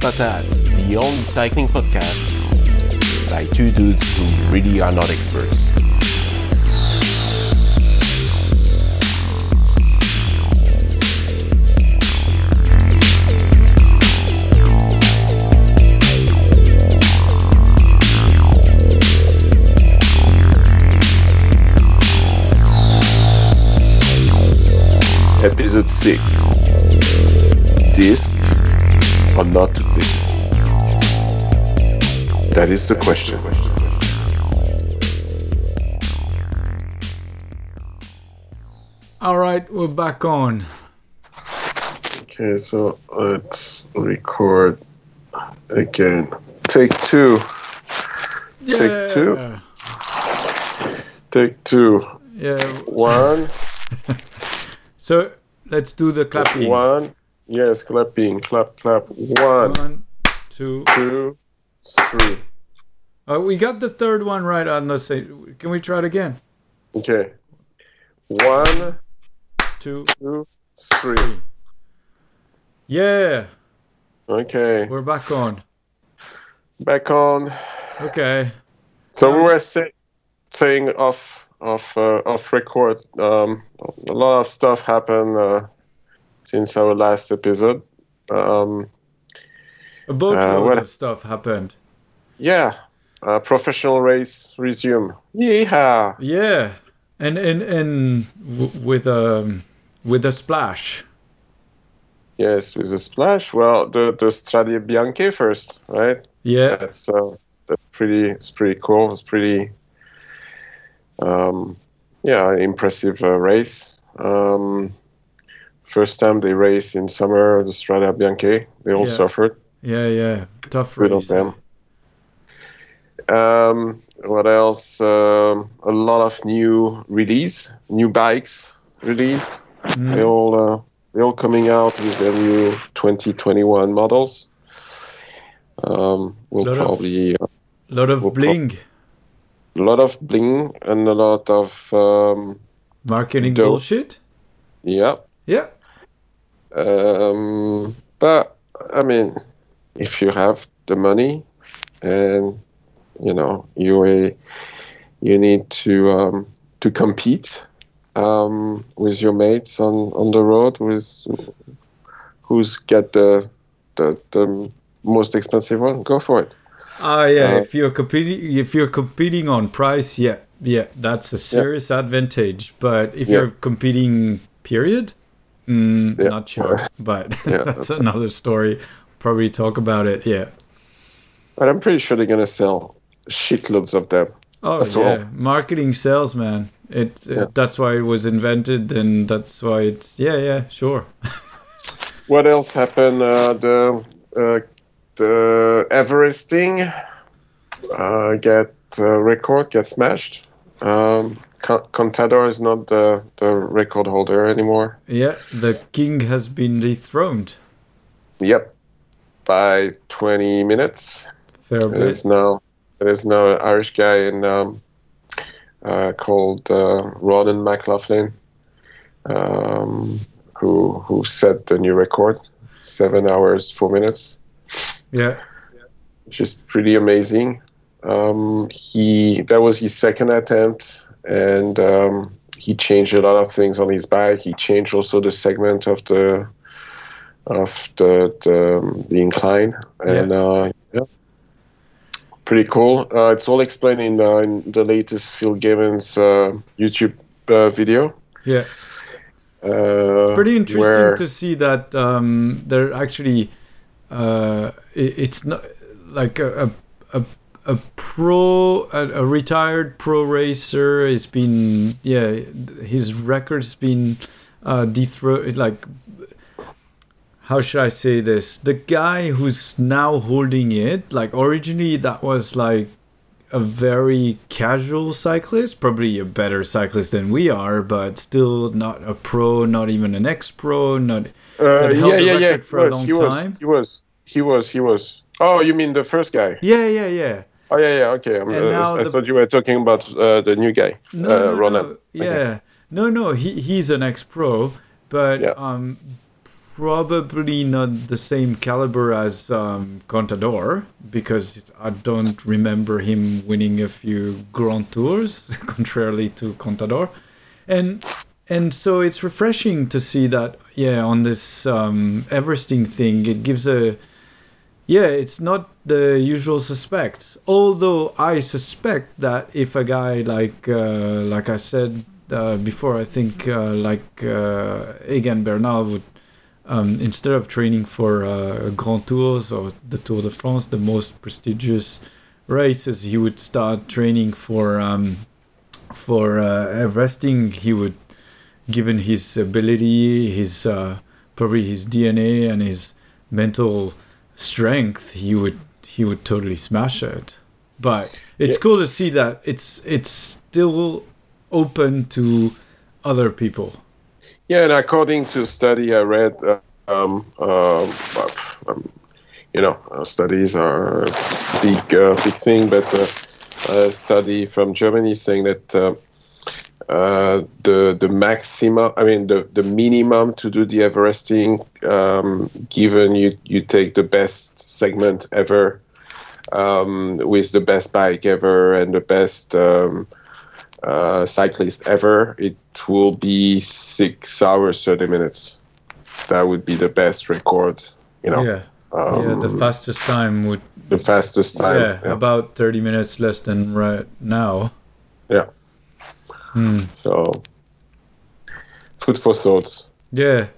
Patat, the only cycling podcast by two dudes who really are not experts. Episode 6 Disc or not to disc? That is the question. All right, we're back on. Okay, so let's record again. Take two. Take two. Take two. Yeah. One, So let's do the clapping. one. Yes, clapping. Clap, clap. One, One, two. two, three. Oh, we got the third one right on the same. Can we try it again? Okay. One, Two. two, three. Yeah, Okay. we're back on. Back on. Okay. So we were say, saying off off uh, off record. Um, a lot of stuff happened uh, since our last episode. Um, A boatload Uh, what- of stuff happened. yeah, uh, professional race resume. Yeah. Yeah, and and and w- with a with a splash. Yes, with a splash. Well, the the Strade Bianche first, right? Yeah. That's uh, that's pretty. It's pretty cool. It's pretty. Um, yeah, impressive uh, race. Um, first time they race in summer, the Strada Bianche. They all Yeah. suffered. Yeah, yeah. Tough Good race. them. Um, what else? Um, a lot of new release, new bikes release. Mm. They all uh, they all coming out with their new 2021 models. Um, we'll Lot of- probably uh, lot of We'll pro- bling, a lot of bling and a lot of um, marketing Dope. bullshit. yeah. Yeah. Um, but I mean, if you have the money and you know you uh, you need to um, to compete um, with your mates on, on the road with who's get the the, the most expensive one, go for it. Ah, yeah. Uh, if you're competing, if you're competing on price, yeah, yeah, that's a serious advantage. But if Yeah. you're competing, period, mm, Yeah. not sure. But Yeah, that's another story. Probably talk about it. Yeah. But I'm pretty sure they're gonna sell shitloads of them. Oh That's yeah, all. marketing sales, man. It, it Yeah. that's why it was invented, and that's why it's yeah, yeah, sure. What else happened? Uh, the uh, the Everesting uh, get uh, record get smashed. Um, Contador is not the, the record holder anymore. Yeah, the king has been dethroned. Yep, by 20 minutes. Fair It bit. is now it is now an Irish guy in um, uh, called uh, Ronan McLaughlin, um, who who set the new record, seven hours four minutes. Yeah, which is pretty amazing. Um, he that was his second attempt, and um, he changed a lot of things on his bike. He changed also the segment of the of the the, the incline, and uh, yeah, pretty cool. Uh, it's all explained in, uh, in the latest Phil Gaimon uh, YouTube uh, video. yeah. Uh, pretty interesting where- to see that um, they're actually uh, it, it's not like a a, a, a pro a, a retired pro racer has been yeah his record's been uh, dethroned like how should I say this the guy who's now holding it like originally that was like a very casual cyclist, probably a better cyclist than we are, but still not a pro, not even an ex-pro, not Uh, yeah, yeah, yeah. for a he was, long he was, time. He was. He was. He was. Oh, you mean the first guy? yeah, yeah, yeah. Oh yeah, yeah. Okay, I'm, uh, I the- thought you were talking about uh, the new guy, No, uh, no, Ronan. no. Yeah, no, no. He he's an ex-pro, but Yeah. um, probably not the same caliber as um, Contador because I don't remember him winning a few Grand Tours, contrarily to Contador, and and so it's refreshing to see that yeah on this um, Everesting thing it gives a yeah it's not the usual suspects although I suspect that if a guy like uh, like I said uh, before I think uh, like uh, Egan Bernal would um, instead of training for uh, Grand Tours or the Tour de France, the most prestigious races, he would start training for um, for uh, Everesting. He would, given his ability, his probably his DNA and his mental strength, he would he would totally smash it. But it's Yeah. cool to see that it's it's still open to other people. Yeah, and according to a study I read, uh, um, um, um, you know, uh, studies are a big, uh, big thing, but uh, a study from Germany saying that uh, the the maximum, I mean, the, the minimum to do the Everesting, um, given you you take the best segment ever, um, with the best bike ever and the best. Um, uh, cyclist ever, it will be six hours thirty minutes. That would be the best record. You know, yeah, um, yeah. The fastest time would the fastest time. yeah, Yeah. about 30 minutes less than right now. Yeah. Hmm. So, food for thought. Yeah.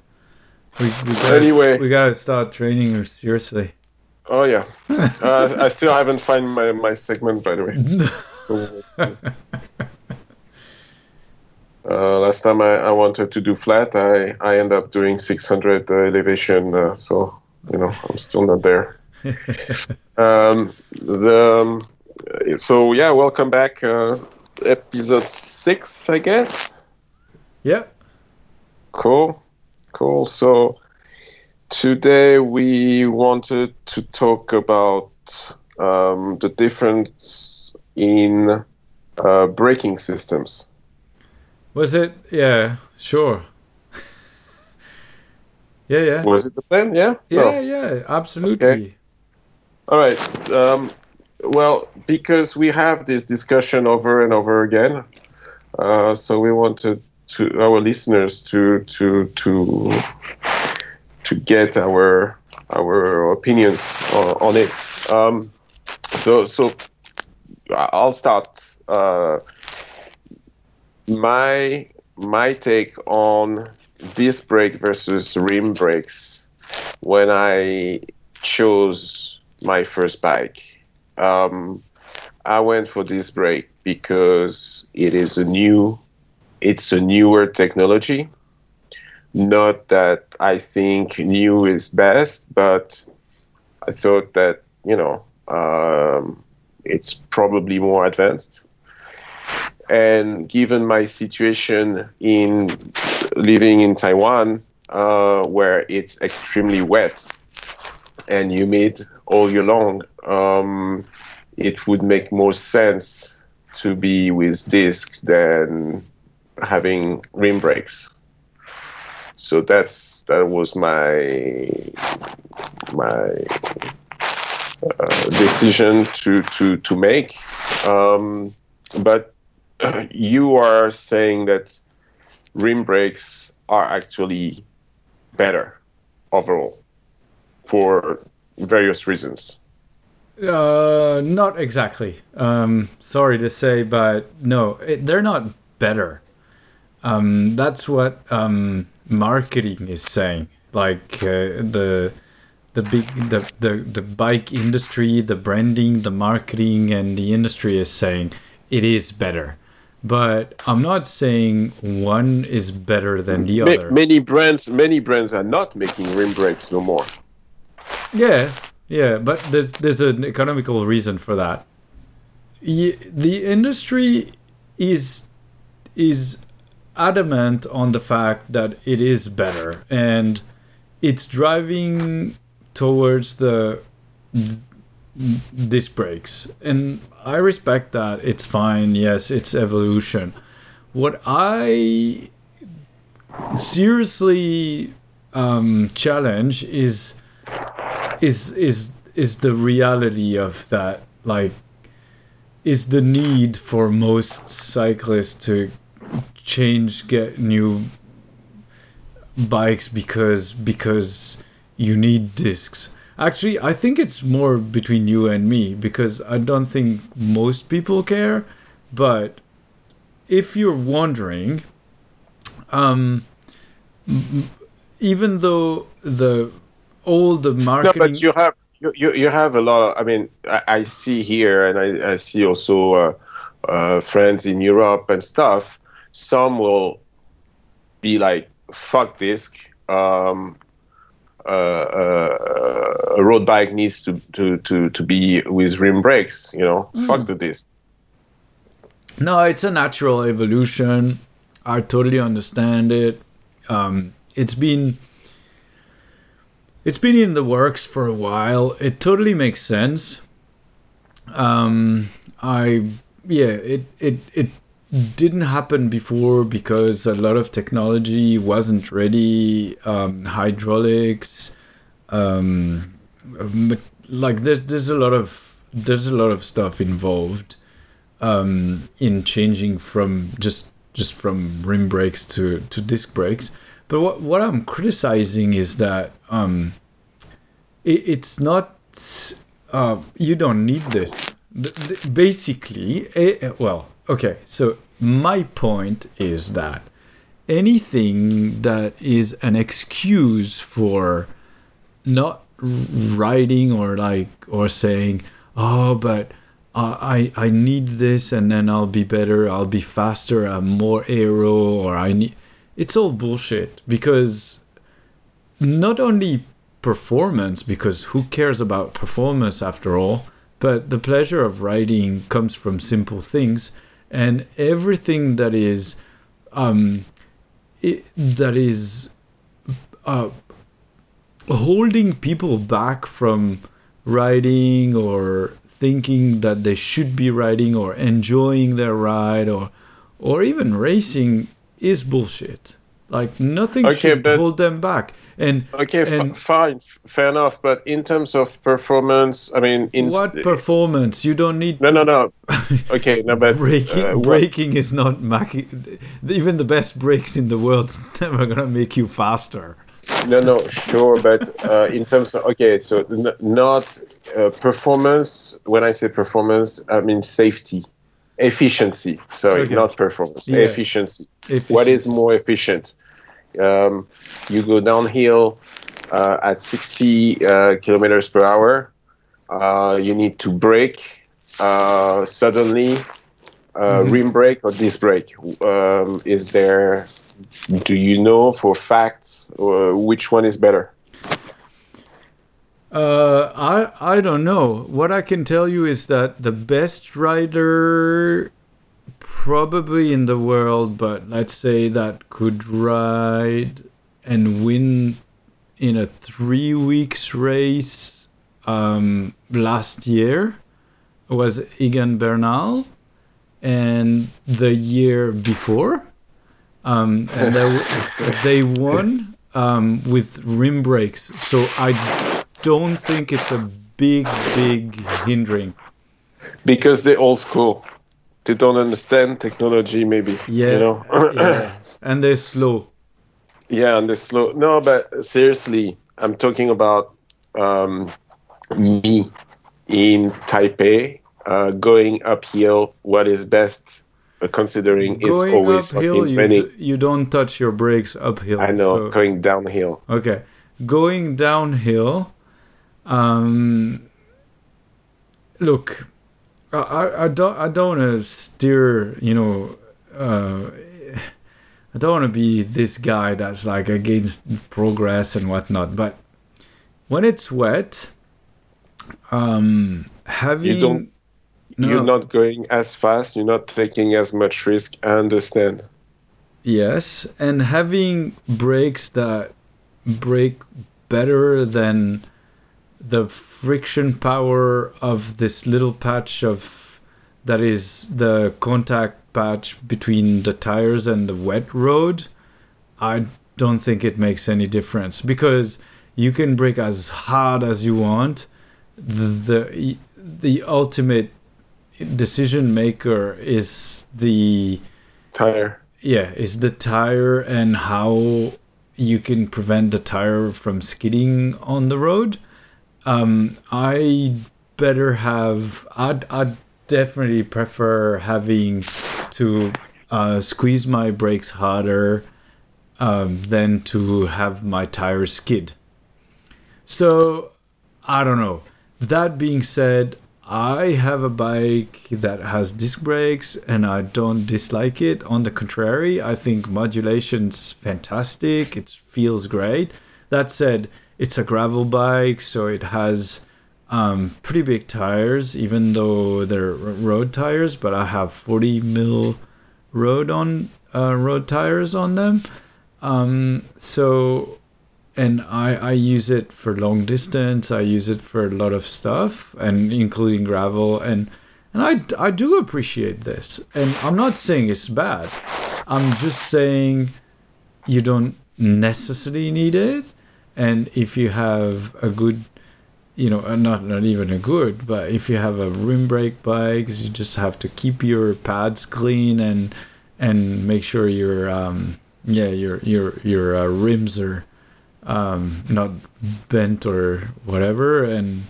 We, we gotta, Anyway. we gotta start training her seriously. Oh yeah, uh, I still haven't found my, my segment by the way. So. Uh, last time I, I wanted to do flat, I, I end up doing 600 uh, elevation, uh, so you know I'm still not there. um, the um, so yeah, welcome back, uh, episode six, I guess. yeah. Cool, cool. So today we wanted to talk about um, the difference in uh, braking systems. Was it? Yeah, sure. yeah, yeah. Was it the plan? Yeah. Yeah, No. yeah, absolutely. Okay. All right. Um, well, because we have this discussion over and over again, uh, so we wanted to our listeners to to to to get our our opinions on, on it. Um, so so I'll start. Uh, my my take on disc brake versus rim brakes when I chose my first bike. Um, I went for disc brake because it is a new, it's a newer technology. Not that I think new is best, but I thought that you know um, it's probably more advanced. And given my situation in living in Taiwan, uh, where it's extremely wet and humid all year long, um, it would make more sense to be with discs than having rim brakes. So that's that was my my uh, decision to to to make. Um, but you are saying that rim brakes are actually better overall for various reasons. Uh, not exactly. Um, sorry to say, but no, it, they're not better. Um, that's what um, marketing is saying. Like uh, the the big the, the the bike industry, the branding, the marketing, and the industry is saying it is better. But I'm not saying one is better than the Ma- other. many brands, many brands are not making rim brakes no more. Yeah, yeah, but there's there's an economical reason for that. The industry is is adamant on the fact that it is better, and it's driving towards the disc brakes, and I respect that. It's fine. Yes, it's evolution. What I seriously um, challenge is is is is the reality of that like is the need for most cyclists to change get new bikes because because you need discs? Actually i think it's more between you and me because i don't think most people care but if you're wondering um even though the all the No, but you have you, you, you have a lot. Of, I mean, I, I see here, and I, I see also uh, uh, friends in Europe and stuff. Some will be like, "Fuck this." Um, uh, uh, a road bike needs to, to, to, to be with rim brakes. You know, fuck the disc. No, it's a natural evolution. I totally understand it. Um, it's been it's been in the works for a while. It totally makes sense. Um, I yeah, it it it didn't happen before because a lot of technology wasn't ready. Um, hydraulics, um, like there's there's a lot of there's a lot of stuff involved um, in changing from just just from rim brakes to to disc brakes. But what what I'm criticizing is that um, it, it's not. Uh, you don't need this. Th- th- Basically, well, okay. So my point is that anything that is an excuse for not writing or like or saying oh but uh, i i need this and then i'll be better i'll be faster i'm more aero or i need it's all bullshit because not only performance because who cares about performance after all but the pleasure of writing comes from simple things and everything that is um it, that is uh holding people back from riding or thinking that they should be riding or enjoying their ride or or even racing is bullshit. Like nothing Okay, should but- hold them back. And Okay, f- And- fine, fair enough. But in terms of performance, I mean, in what performance? You don't need no, no, no. Okay, no, but braking. uh, is not making. Even the best brakes in the world's never gonna make you faster. No, no, sure, but uh, in terms of okay, so n- not uh, performance. When I say performance, I mean safety, efficiency. Sorry, Okay. not performance. Yeah. Efficiency. What Efficiency. is more efficient? Um, you go downhill uh, at 60 uh, kilometers per hour. Uh, you need to brake uh, suddenly. Uh, Mhm. Rim brake or disc brake? Um, is there? Do you know for fact uh, which one is better? Uh, I I don't know. What I can tell you is that the best rider, probably in the world, but let's say that could ride and win in a three weeks race um, last year was Egan Bernal, and the year before, um, and they, they won um, with rim brakes. So I don't think it's a big, big hindering. Because they're old school. They don't understand technology, maybe. Yeah, You know. yeah. and they're slow. Yeah, and they're slow. No, but seriously, I'm talking about um, me in Taipei uh, going uphill. What is best, uh, considering it's always uphill, you, d- you don't touch your brakes uphill. I know, so- going downhill. Okay, going downhill. Um, look, I, I, don't I don't want to steer. You know, uh, I don't want to be this guy that's like against progress and whatnot. But when it's wet, um, having you don't- no, You're not going as fast. You're not taking as much risk. I understand. Yes, and having brakes that brake better than the friction power of this little patch of that is the contact patch between the tires and the wet road. I don't think it makes any difference because you can brake as hard as you want. The the, the ultimate decision maker is the Tire. yeah is the tire and how you can prevent the tire from skidding on the road um i better have i'd, I'd definitely prefer having to uh, squeeze my brakes harder um, than to have my tires skid so I don't know. That being said, I have a bike that has disc brakes and I don't dislike it. On the contrary, I think modulation's fantastic. It feels great. That said, it's a gravel bike, so it has um, pretty big tires, even though they're road tires. But I have 40 mil road on uh, road tires on them. Um, so and I, I use it for long distance. I use it for a lot of stuff, and including gravel. And and I, I do appreciate this. And I'm not saying it's bad. I'm just saying you don't necessarily need it. And if you have a good, you know, uh, not not even a good, but if you have a rim brake bikes, you just have to keep your pads clean and and make sure your um yeah your your your uh, rims are um, not bent or whatever, and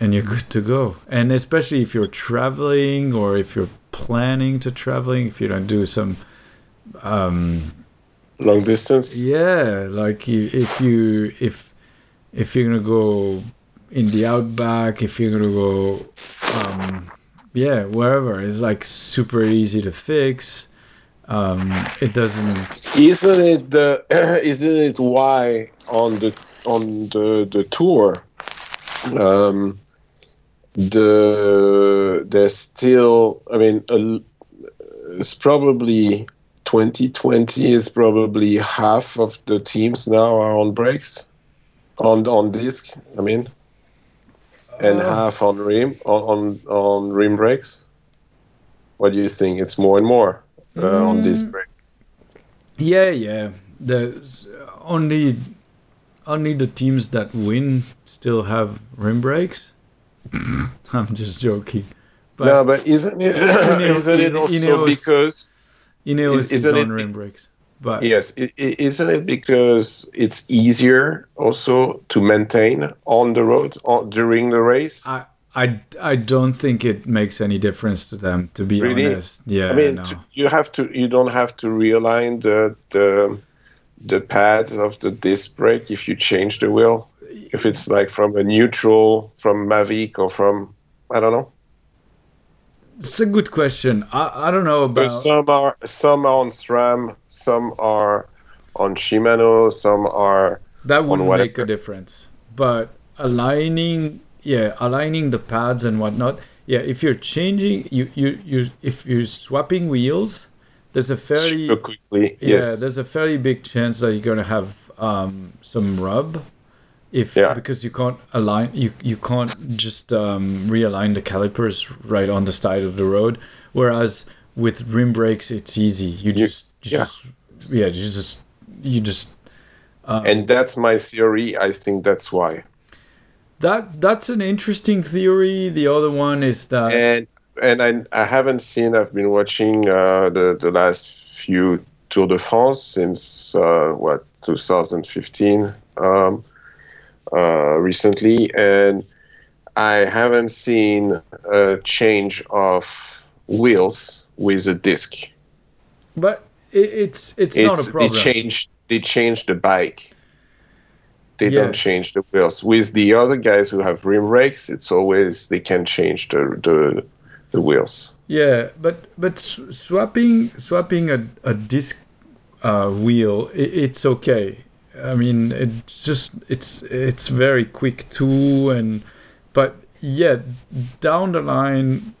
and you're good to go. And especially if you're traveling or if you're planning to traveling, if you don't do some, um, Long distance. yeah, like you, if you if if you're gonna go in the outback, if you're gonna go, um, yeah, wherever, it's like super easy to fix. Um, it doesn't Isn't it the? isn't it why on the on the the tour, um, the there's still. I mean, a, it's probably 2020 is probably half of the teams now are on brakes, on on disc. I mean, and Uh. half on rim on, on on rim brakes. What do you think? It's more and more uh, on disc brakes. Yeah, yeah. There's only only the teams that win still have rim brakes. I'm just joking. But no, but isn't it? Ineos- isn't it also Ineos- because Ineos is- is, on it- rim brakes. But yes, isn't it because it's easier also to maintain on the road on, during the race? I, I I don't think it makes any difference to them. To be Really? honest, yeah, I mean, no. you have to. You don't have to realign the the the pads of the disc brake if you change the wheel. If it's like from a neutral, from Mavic or from I don't know. It's a good question. I, I don't know But about. some are some are on SRAM, some are on Shimano, some are that wouldn't whatever. make a difference. But aligning, yeah, aligning the pads and whatnot. Yeah, if you're changing, you you you if you're swapping wheels, there's a fairly super quickly. yeah, yes. there's a fairly big chance that you're gonna have um, some rub. If Yeah. because you can't align, you you can't just um, realign the calipers right on the side of the road. Whereas with rim brakes, it's easy. You just you yeah. just yeah, you just you just and that's my theory. I think that's why. That that's an interesting theory. The other one is that And and I I haven't seen. I've been watching uh, the the last few Tour de France since uh, what 2015 um, uh, recently, and I haven't seen a change of wheels with a disc. but it, it's it's, not a problem. they problem. change they change the bike. They Yeah. don't change the wheels. With the other guys who have rim brakes, it's always they can change the the, the wheels. Yeah, but but swapping swapping a, a disc uh, wheel, i it's okay. I mean, it's just it's it's very quick too, and but yeah, down the line,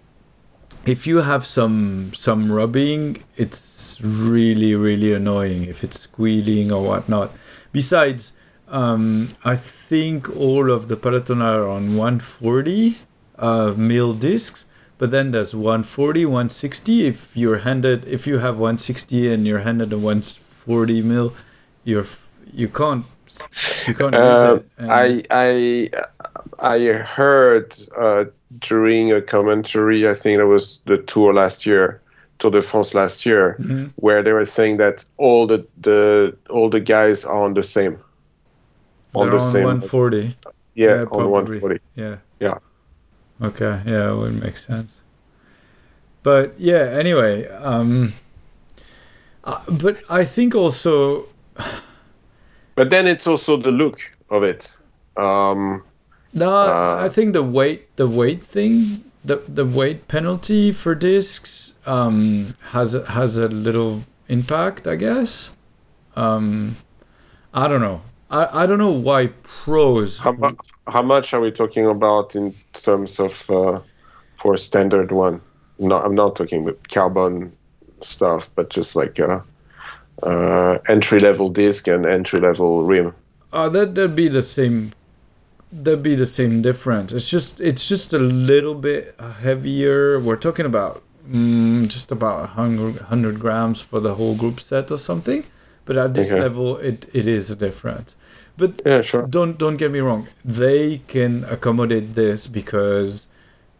if you have some some rubbing, it's really really annoying if it's squealing or whatnot. Besides, um, I think all of the Peloton are on 140 uh, mil discs, but then there's 140, 160. If you're handed, if you have 160 and you're handed a 140 mil, you're you can't you can't Uh, use it. and- I I I heard uh, during a commentary. I think it was the tour last year, Tour de France last year, Mhm. where they were saying that all the the all the guys are on the same. On they're the on same. 140. yeah, yeah, on probably. 140. Yeah. Yeah. Okay. Yeah, it would make sense. But yeah. Anyway, um, uh, but I think also But then it's also the look of it. Um, no. Uh, I think the weight, the weight thing, the the weight penalty for discs um, has a, has a little impact, I guess. Um, I don't know. I, I don't know why pros. how, mu- how much are we talking about in terms of uh, for a standard one? No, I'm not talking with carbon stuff, but just like uh, uh, entry level disc and entry level rim. Uh, that that'd be the same. That'd be the same difference. It's just it's just a little bit heavier. We're talking about mm, just about 100, 100 grams for the whole group set or something. But at this Okay. level, it, it is a difference. But Yeah, sure. don't don't get me wrong. They can accommodate this because,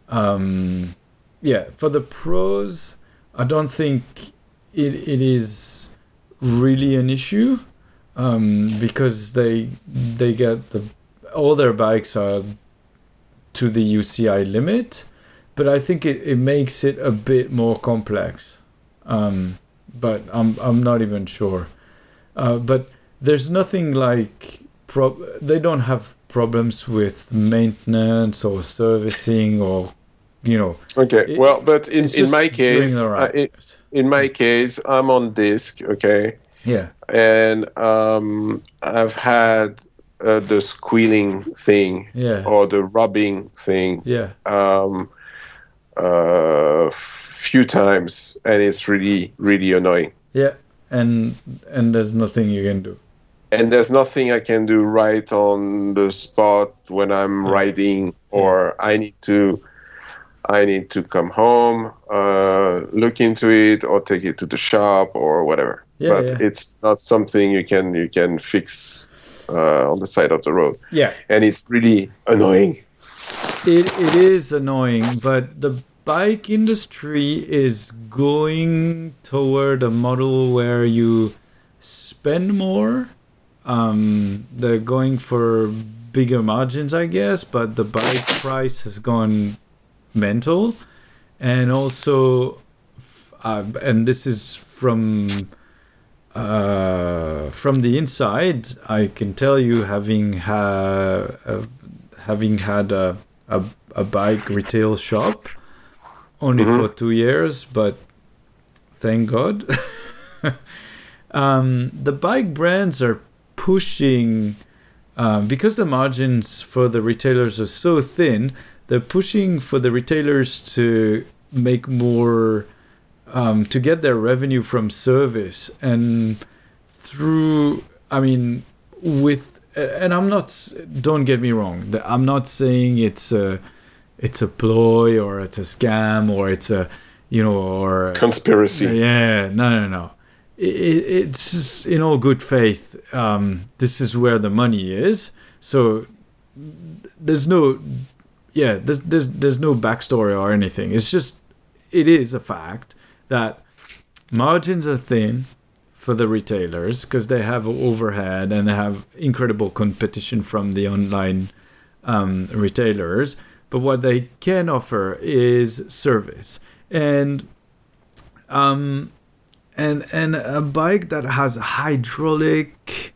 um, yeah, for the pros, I don't think it it is really an issue, um, because they they get the all their bikes are to the UCI limit, but I think it, it makes it a bit more complex. Um, but I'm I'm not even sure. Uh, but there's nothing like they don't have problems with maintenance or servicing or you know Okay. It- well, but in, in my case, the uh, ride. in, my case, I'm on disc. Okay. yeah and um, I've had uh, the squealing thing yeah or the rubbing thing yeah um, uh, few times, and it's really really annoying. yeah and and there's nothing you can do And there's nothing I can do right on the spot when I'm Yeah. riding, or I need to. I need to come home, uh, look into it, or take it to the shop, or whatever. Yeah, but yeah. it's not something you can you can fix uh, on the side of the road. yeah and it's really annoying. It it is annoying, but the bike industry is going toward a model where you spend more. Um, they're going for bigger margins, I guess, but the bike price has gone mental, and also, uh, and this is from uh, from the inside, I can tell you, having ha- uh, having had a, a a bike retail shop only Mhm. for two years, but thank God. um, the bike brands are pushing um, because the margins for the retailers are so thin. They're pushing for the retailers to make more um, to get their revenue from service. And through i mean with and i'm not don't get me wrong i'm not saying it's a it's a ploy or it's a scam or it's a you know or Conspiracy. yeah no no no. It, it's in all good faith um, this is where the money is. So there's no yeah there's, there's there's no backstory or anything it's just it is a fact that margins are thin for the retailers because they have overhead and they have incredible competition from the online um, retailers. But what they can offer is service and um, and and a bike that has hydraulic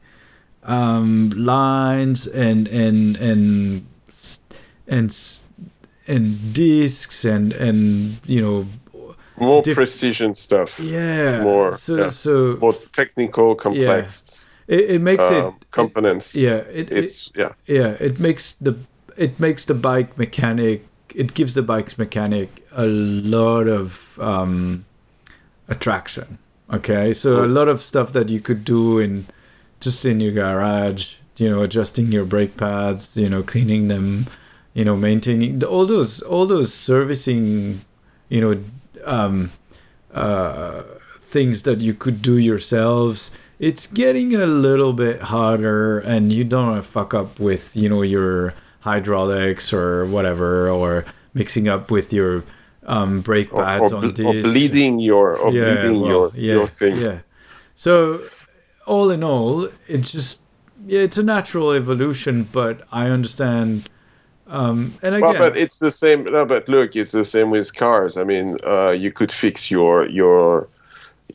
um, lines and and and and and discs and and you know More diff- precision stuff. yeah More, so yeah. so More technical, complex it, it makes um, it components. yeah it, it It's yeah. yeah it makes the it makes the bike mechanic it gives the bike's mechanic a lot of um attraction okay so a lot of stuff that you could do in just in your garage you know adjusting your brake pads you know cleaning them you know maintaining all those all those servicing you know um uh things that you could do yourselves it's getting a little bit harder, and you don't want to fuck up with you know your hydraulics or whatever, or mixing up with your um, brake pads or, on ble- or bleeding your or bleeding well, your yeah, your thing. Yeah. So, all in all, it's just yeah, it's a natural evolution, but I understand. Um, and again, Well, but it's the same. No, but look, it's the same with cars. I mean, uh, you could fix your your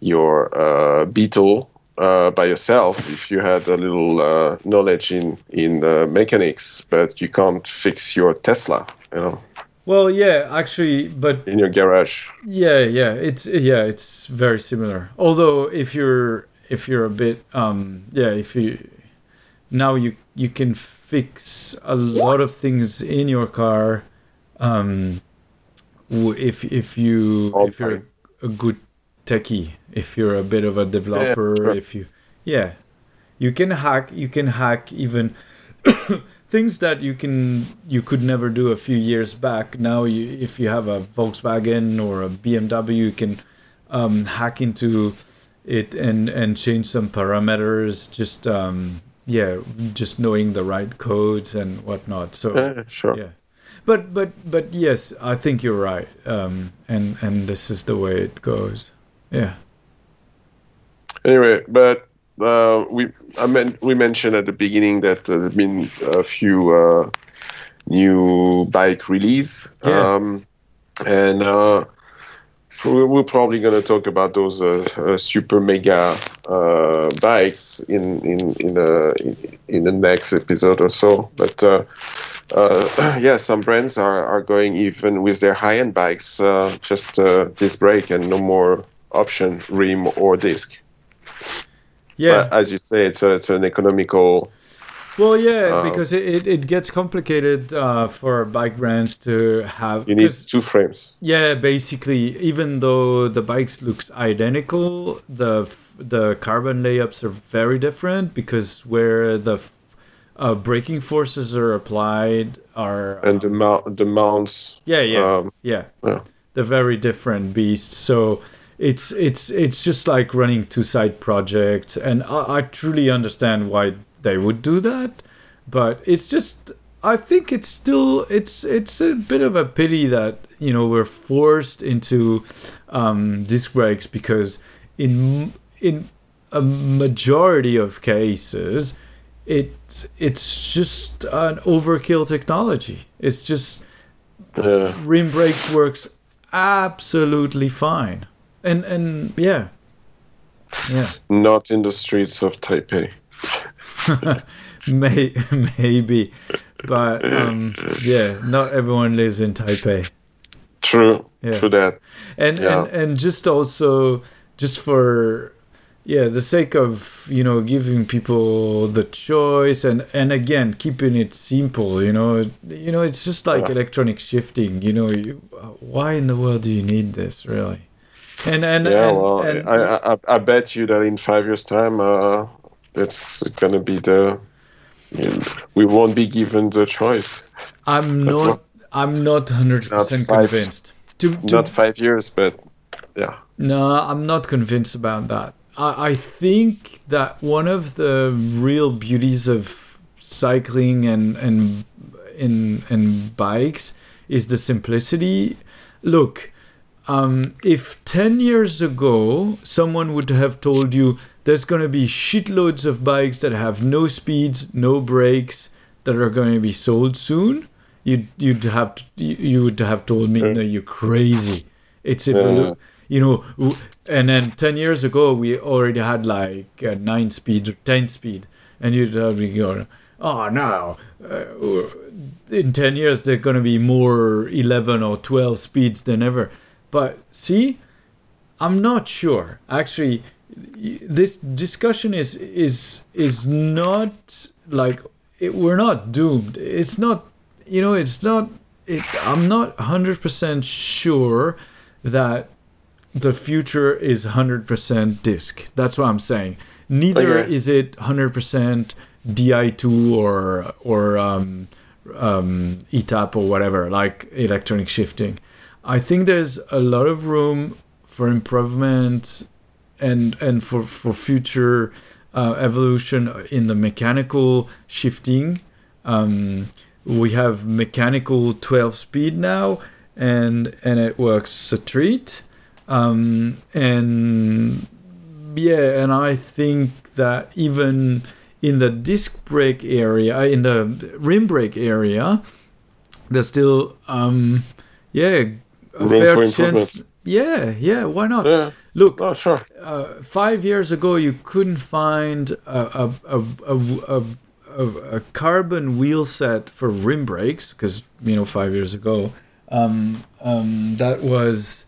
your uh, Beetle uh, by yourself if you had a little uh, knowledge in in uh, mechanics, but you can't fix your Tesla. You know, well, yeah, actually, but in your garage. yeah, yeah, it's yeah, it's very similar. Although if you're if you're a bit um yeah, if you now you you can fix a lot of things in your car um if if you All if you're a good techie if you're a bit of a developer sure. if you yeah. You can hack you can hack even things that you can you could never do a few years back. Now you if you have a volkswagen or a bmw you can um, hack into it and and change some parameters just um yeah just knowing the right codes and whatnot so Yeah, sure. yeah but but but yes i think you're right um and and this is the way it goes yeah Anyway, but uh, we I meant we mentioned at the beginning that uh, there's been a few uh, new bike release, Yeah. um, and uh, we're probably going to talk about those uh, uh, super mega uh, bikes in in in, uh, in in the next episode or so. But uh, uh, yeah, some brands are, are going even with their high end bikes, uh, just uh, disc brake and no more option rim or disc. yeah But as you say, it's a, it's an economical. Well, yeah, Uh, because it, it, it gets complicated uh, for bike brands to have. You need two frames. yeah, basically, even though the bikes looks identical, the the carbon layups are very different because where the uh, braking forces are applied are and the mount, the mounts. yeah yeah um, yeah yeah. they're very different beasts so it's it's it's just like running two side projects and I, I truly understand why they would do that but it's just i think it's still it's it's a bit of a pity that you know we're forced into um disc brakes because in in a majority of cases it it's just an overkill technology. It's just uh, rim brakes works absolutely fine. And and yeah. Yeah. Not in the streets of Taipei. May, maybe but um yeah not everyone lives in taipei True. Yeah. True that. and Yeah. and and just also just for yeah the sake of you know giving people the choice and and again keeping it simple you know you know it's just like Yeah. electronic shifting you know you, why in the world do you need this really and and Yeah. and, well, and- I, I I bet you that in five years' time, uh, it's gonna be the. we won't be given the choice. i'm That's not what- i'm not 100% convinced to, to Not five years, but yeah. No, I'm not convinced about that. I, I think that one of the real beauties of cycling and and in and bikes is the simplicity. Look, um, if ten years ago someone would have told you there's going to be shitloads of bikes that have no speeds, no brakes that are going to be sold soon, you'd you'd have to, you would have told me, no, you're crazy. It's evolu- you know, and then 10 years ago, we already had like 9 speed or 10 speed. And you'd have been going, oh no, uh, in 10 years, they're going to be more 11 or 12 speeds than ever. But see, I'm not sure. Actually, this discussion is is is not like it, we're not doomed. It's not, you know, it's not. It, I'm not 100% sure that the future is 100% disk. That's what I'm saying. Neither Okay. is it 100% Di2 or or um, um, ETAP or whatever, like electronic shifting. I think there's a lot of room for improvement and and for for future uh, evolution in the mechanical shifting. Um, we have mechanical 12 speed now, and and it works a treat. Um, and yeah, and I think that even in the disc brake area, in the rim brake area, there's still um, yeah a Room fair chance. Yeah, yeah, why not? Yeah. Look, Oh, sure. uh, five years ago, you couldn't find a, a, a, a, a, a, a carbon wheel set for rim brakes because, you know, five years ago, um, um, that was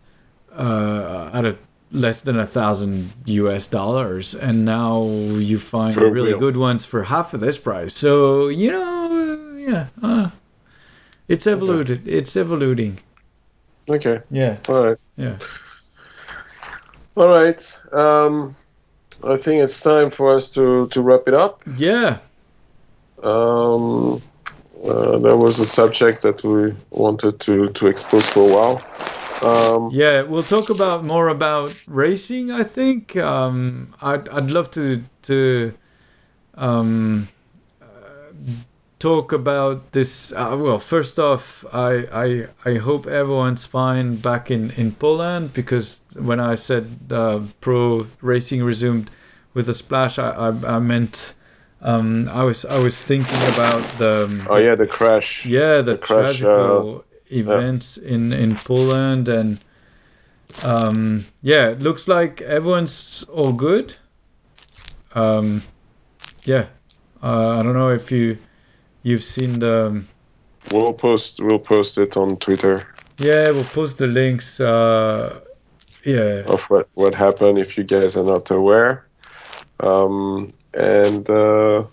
uh, at a less than a thousand US dollars. And now you find really wheel. good ones for half of this price. So, you know, yeah, uh, it's evoluted. It's evoluting. Okay. Yeah, All right. yeah. All right. Um, I think it's time for us to, to wrap it up. Yeah. Um, uh, that was a subject that we wanted to, to expose for a while. Um, Yeah, we'll talk about more about racing. I think um, I'd I'd love to to um, uh, talk about this. Uh, well, first off, I, I I hope everyone's fine back in in Poland because when I said uh, pro racing resumed with a splash, I I, I meant. Um, I was I was thinking about the oh, yeah, the crash. yeah the, the crash, tragical events in in Poland and um yeah it looks like everyone's all good um yeah uh, I don't know if you you've seen the We'll post we'll post it on Twitter yeah we'll post the links uh yeah of what, what happened if you guys are not aware. Um, and uh,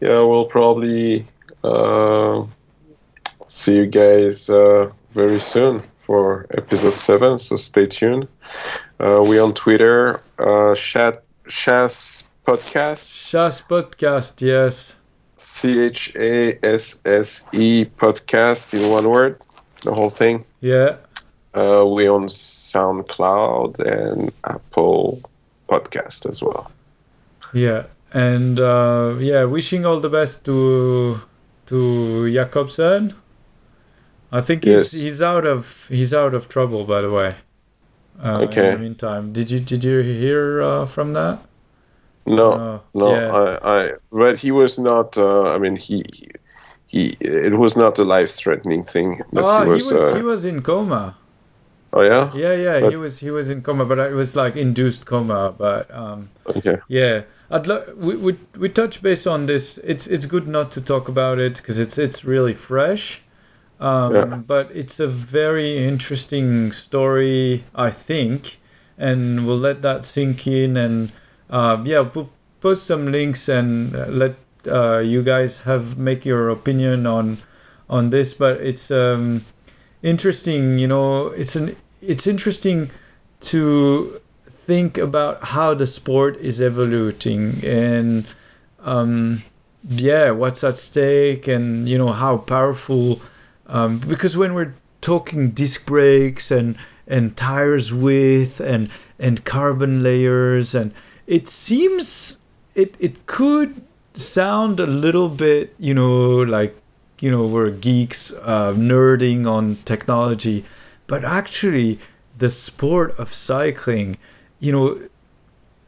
yeah, we'll probably uh, see you guys uh, very soon for episode seven. So stay tuned. Uh, we on Twitter, uh, Chat Podcast, Chasse podcast yes C H A S S E Podcast in one word, the whole thing. yeah Uh, we on SoundCloud and Apple Podcast as well. yeah and uh yeah wishing all the best to to Jakobsen I think he's Yes. he's out of he's out of trouble by the way uh, Okay. in the meantime did you did you hear uh, from that No, Uh, no, yeah. I, I, but he was not. Uh, I mean, he, he, it was not a life-threatening thing. But oh he was. uh, he was in coma oh yeah. yeah yeah But- he was he was in coma but it was like induced coma but um Okay. Yeah, I'd lo- we, we we touch base on this. It's it's good not to talk about it because it's it's really fresh. Um, Yeah. But it's a very interesting story, I think, and we'll let that sink in. And uh, yeah, we'll post some links and uh, let uh, you guys have make your opinion on on this. But it's um, interesting, you know. It's an it's interesting to think about how the sport is evolving and um, yeah what's at stake and you know how powerful um, because when we're talking disc brakes and and tires width and and carbon layers and it seems it it could sound a little bit you know like you know we're geeks uh, nerding on technology but actually the sport of cycling you know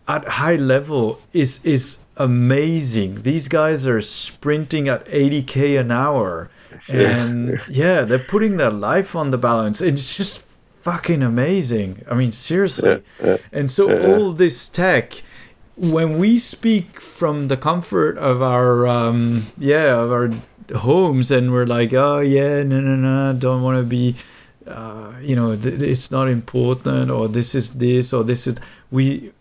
at high level is is amazing. These guys are sprinting at 80k an hour. And yeah they're putting their life on the balance. It's just fucking amazing. I mean seriously. Yeah, and so yeah. all this tech when we speak from the comfort of our um yeah of our homes and we're like oh yeah no no no don't want to be uh, you know th- it's not important or this is this or this is we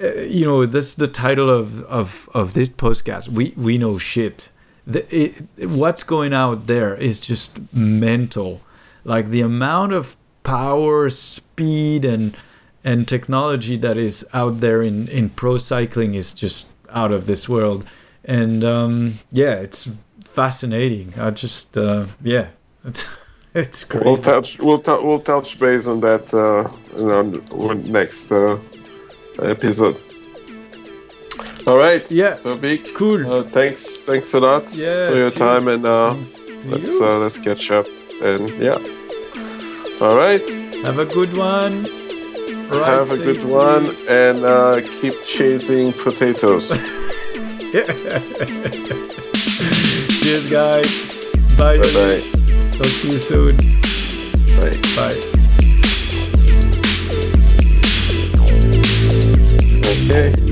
uh, you know this is the title of of of this podcast. We we know shit. The, it, what's going out there is just mental. Like the amount of power speed and and technology that is out there in in pro cycling is just out of this world and um yeah it's fascinating i just uh yeah it's it's crazy We'll touch. We'll, tou- we'll touch base on that. Uh, know, next uh, episode. All right. Yeah. So big. Cool. Uh, thanks. Thanks a lot Yeah, for your cheers. time, and uh, let's uh, let's catch up. And yeah. All right. Have a good one. Ride Have a good one, and uh, keep chasing potatoes. Cheers, guys. Bye. bye bye. Talk to you soon. Bye. Bye. Okay.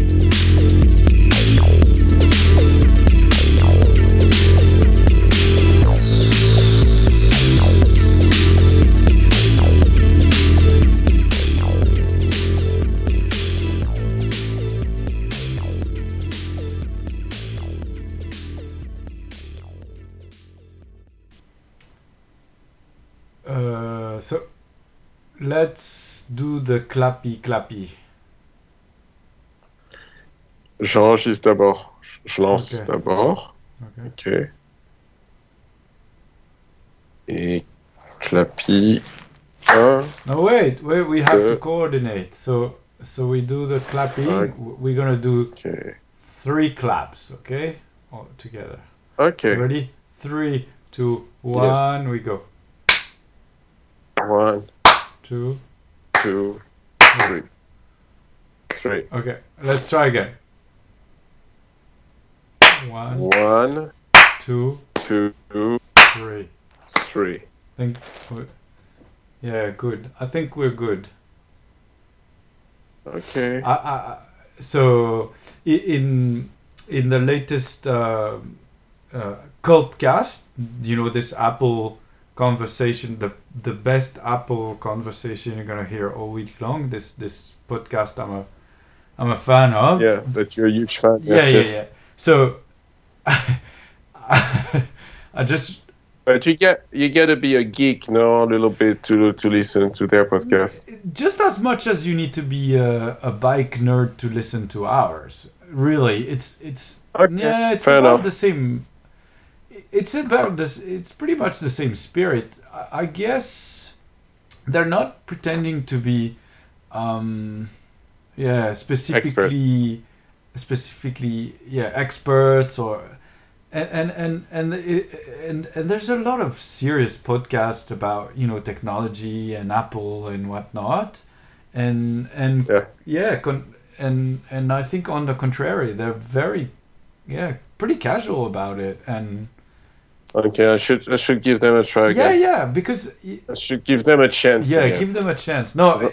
Uh, so let's do the clappy clappy. J'enregistre d'abord. Je lance Ok. d'abord. Okay. Ok. Et clappy. Un. No, wait, wait. We have to Uh, coordinate. So, so we do the clapping. W- We're gonna do three claps. Okay, all together. Ok. Ready? Three, two, one. We go. One, Two. two, three. Three. Okay, let's try again. One, One, two, two, three. three. think yeah good i think we're good Okay. I, I, I- so in in the latest uh, uh, cultcast you know this apple conversation the the best apple conversation you're gonna hear all week long this this podcast i'm a i'm a fan of Yeah, but you're a huge fan. yeah Yes, yeah yes. yeah so i just But you get you get to be a geek, no, a little bit to to listen to their podcast. just as much as you need to be a, a bike nerd to listen to ours really it's it's Okay, yeah it's fair about enough. the same it's about this it's pretty much the same spirit. I, guess they're not pretending to be um yeah specifically specifically yeah experts or and and and and, and and there's a lot of serious podcasts about you know technology and Apple and whatnot, and and Yeah. yeah con- and and I think on the contrary they're very yeah pretty casual about it. And Okay, I should I should give them a try yeah again. yeah because I should give them a chance. yeah again. give them a chance no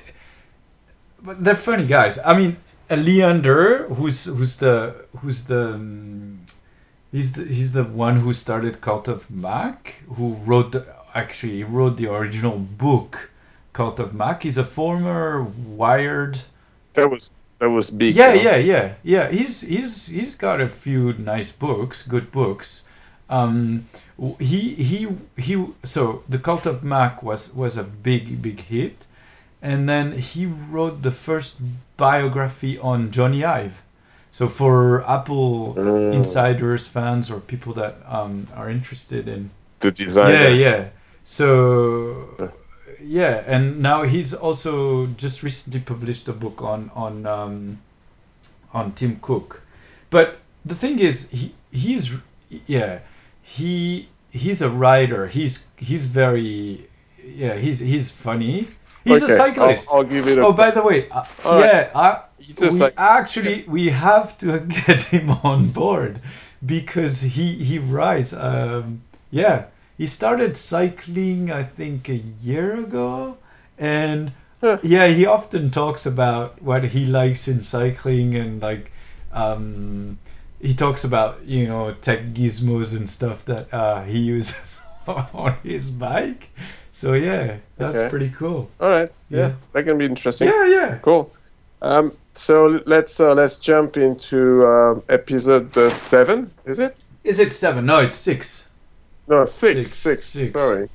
but they're funny guys i mean leander who's who's the who's the um, he's the, he's the one who started cult of mac who wrote the, actually he wrote the original book cult of mac he's a former wired that was that was big. yeah no? yeah yeah yeah he's he's he's got a few nice books good books um he he he so the cult of mac was was a big big hit and then he wrote the first biography on Jony Ive so for apple Mm, insiders fans or people that um are interested in the designer. yeah, yeah. So yeah, and now he's also just recently published a book on on um, on Tim Cook. But the thing is, he he's yeah he he's a writer. He's he's very yeah he's he's funny. He's Okay, a cyclist. I'll, I'll give it a. oh, by the way, uh, All right. yeah, I, we actually we have to get him on board because he he rides um yeah he started cycling i think a year ago and Huh. yeah he often talks about what he likes in cycling and like um he talks about you know tech gizmos and stuff that uh he uses on his bike so yeah that's Okay. pretty cool All right. Yeah, Yeah. that can be interesting. yeah yeah Cool. Um, so let's uh, let's jump into um, episode uh, seven. Is it? is it seven no it's six No, six, Six, six. six. Sorry.